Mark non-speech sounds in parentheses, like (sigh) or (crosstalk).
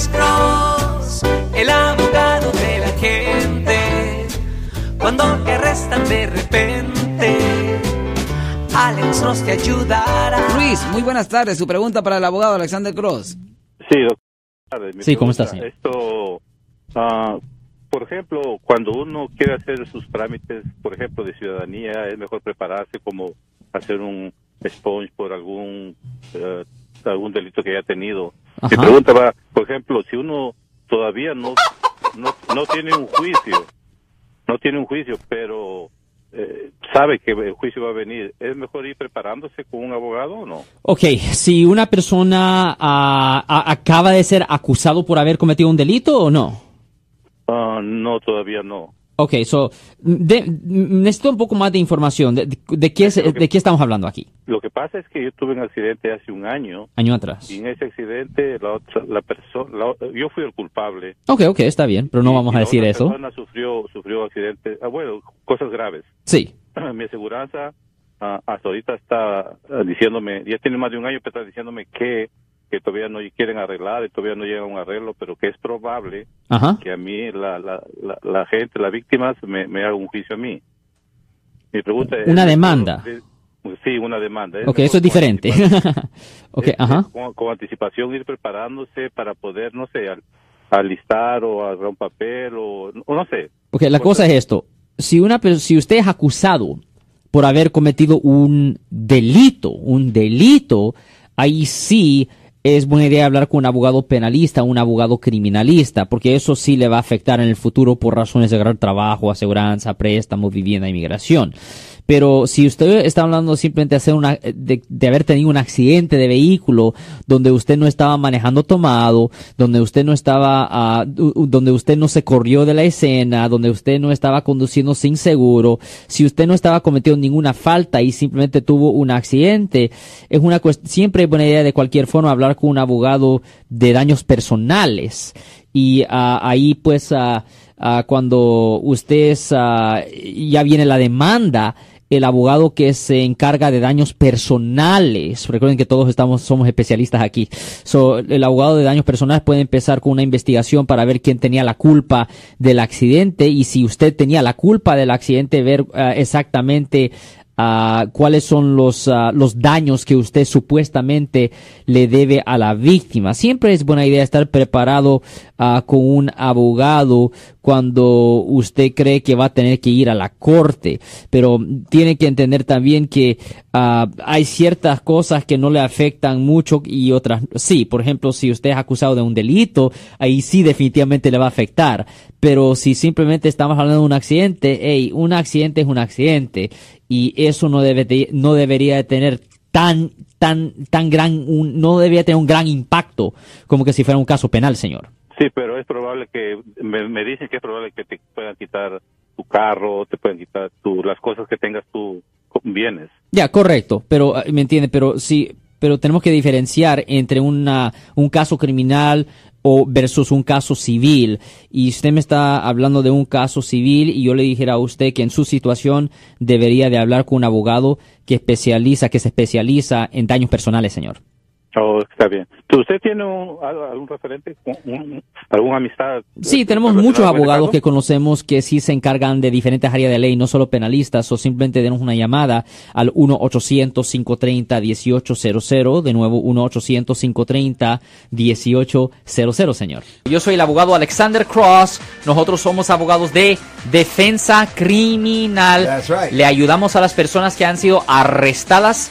Alex Cross, el abogado de la gente. Cuando te arrestan de repente, Alex Cross te ayudará. Luis, muy buenas tardes. Su pregunta para el abogado Alexander Cross. Sí, doctor. Mi Sí, ¿cómo pregunta, está, señor? Esto, ah, por ejemplo, cuando uno quiere hacer sus trámites, por ejemplo, de ciudadanía, es mejor prepararse como hacer un sponge por algún eh, algún delito que haya tenido. Mi pregunta va, por ejemplo, si uno todavía no no, no tiene un juicio, no tiene un juicio, pero eh, sabe que el juicio va a venir, ¿es mejor ir preparándose con un abogado o no? Ok, si una persona ah, a- acaba de ser acusado por haber cometido un delito o no. Ah, no, todavía no. Ok, so, de- necesito un poco más de información. ¿De, de qué, es- de qué estamos hablando aquí? Lo que pasa es que yo tuve un accidente hace un año Año atrás. y en ese accidente la otra, la persona, yo fui el culpable. Ok, ok, está bien, pero no Y- vamos y a la decir otra eso. persona sufrió, sufrió accidente, ah, bueno, cosas graves. Sí. (clears throat) Mi aseguranza ah, hasta ahorita está ah, diciéndome, ya tiene más de un año que está diciéndome que, que todavía no quieren arreglar y todavía no llega a un arreglo, pero que es probable Ajá. que a mí la, la, la, la gente, las víctimas, me, me haga un juicio a mí. Mi pregunta es... Una demanda. Sí, una demanda. Ok, mejor eso es diferente. (laughs) ok, ajá. Con, con anticipación ir preparándose para poder, no sé, al- alistar o agarrar un papel o, o no sé. Ok, la cosa es esto. Si, una, si usted es acusado por haber cometido un delito, un delito, ahí sí es buena idea hablar con un abogado penalista, un abogado criminalista, porque eso sí le va a afectar en el futuro por razones de agarrar trabajo, aseguranza, préstamo, vivienda, inmigración. Pero si usted está hablando simplemente de, hacer una, de, de haber tenido un accidente de vehículo donde usted no estaba manejando tomado, donde usted no estaba, ah, u- donde usted no se corrió de la escena, donde usted no estaba conduciendo sin seguro, si usted no estaba cometiendo ninguna falta y simplemente tuvo un accidente, es una siempre es buena idea de cualquier forma hablar con un abogado de daños personales. Y ah, ahí pues ah, cuando usted ya viene la demanda el abogado que se encarga de daños personales. Recuerden que todos estamos, somos especialistas aquí. So, el abogado de daños personales puede empezar con una investigación para ver quién tenía la culpa del accidente y si usted tenía la culpa del accidente, ver ah, exactamente ah, cuáles son los, ah, los daños que usted supuestamente le debe a la víctima. Siempre es buena idea estar preparado ah, con un abogado cuando usted cree que va a tener que ir a la corte, pero tiene que entender también que ah, hay ciertas cosas que no le afectan mucho y otras sí. Por ejemplo, si usted es acusado de un delito, ahí sí definitivamente le va a afectar. Pero si simplemente estamos hablando de un accidente, hey, un accidente es un accidente y eso no debe de- no debería de tener tan tan tan gran un- no debería tener un gran impacto como que si fuera un caso penal, señor. Sí, pero es probable que, me, dicen que es probable que te puedan quitar tu carro, te pueden quitar tu, las cosas que tengas tú bienes. Ya, correcto, pero eh, me entiende, pero sí, pero tenemos que diferenciar entre una un caso criminal o versus un caso civil. Y usted me está hablando de un caso civil y yo le dijera a usted que en su situación debería de hablar con un abogado que especializa, que se especializa en daños personales, señor. Oh, está bien. ¿Tú- ¿Usted tiene un, algún referente, un- un- alguna amistad? Sí, tenemos muchos abogados que conocemos que sí se encargan de diferentes áreas de ley, no solo penalistas, o simplemente denos una llamada al 1-800-530-1800, de nuevo 1-800-530-1800, señor. Yo soy el abogado Alexander Cross, nosotros somos abogados de defensa criminal. That's right. Le ayudamos a las personas que han sido arrestadas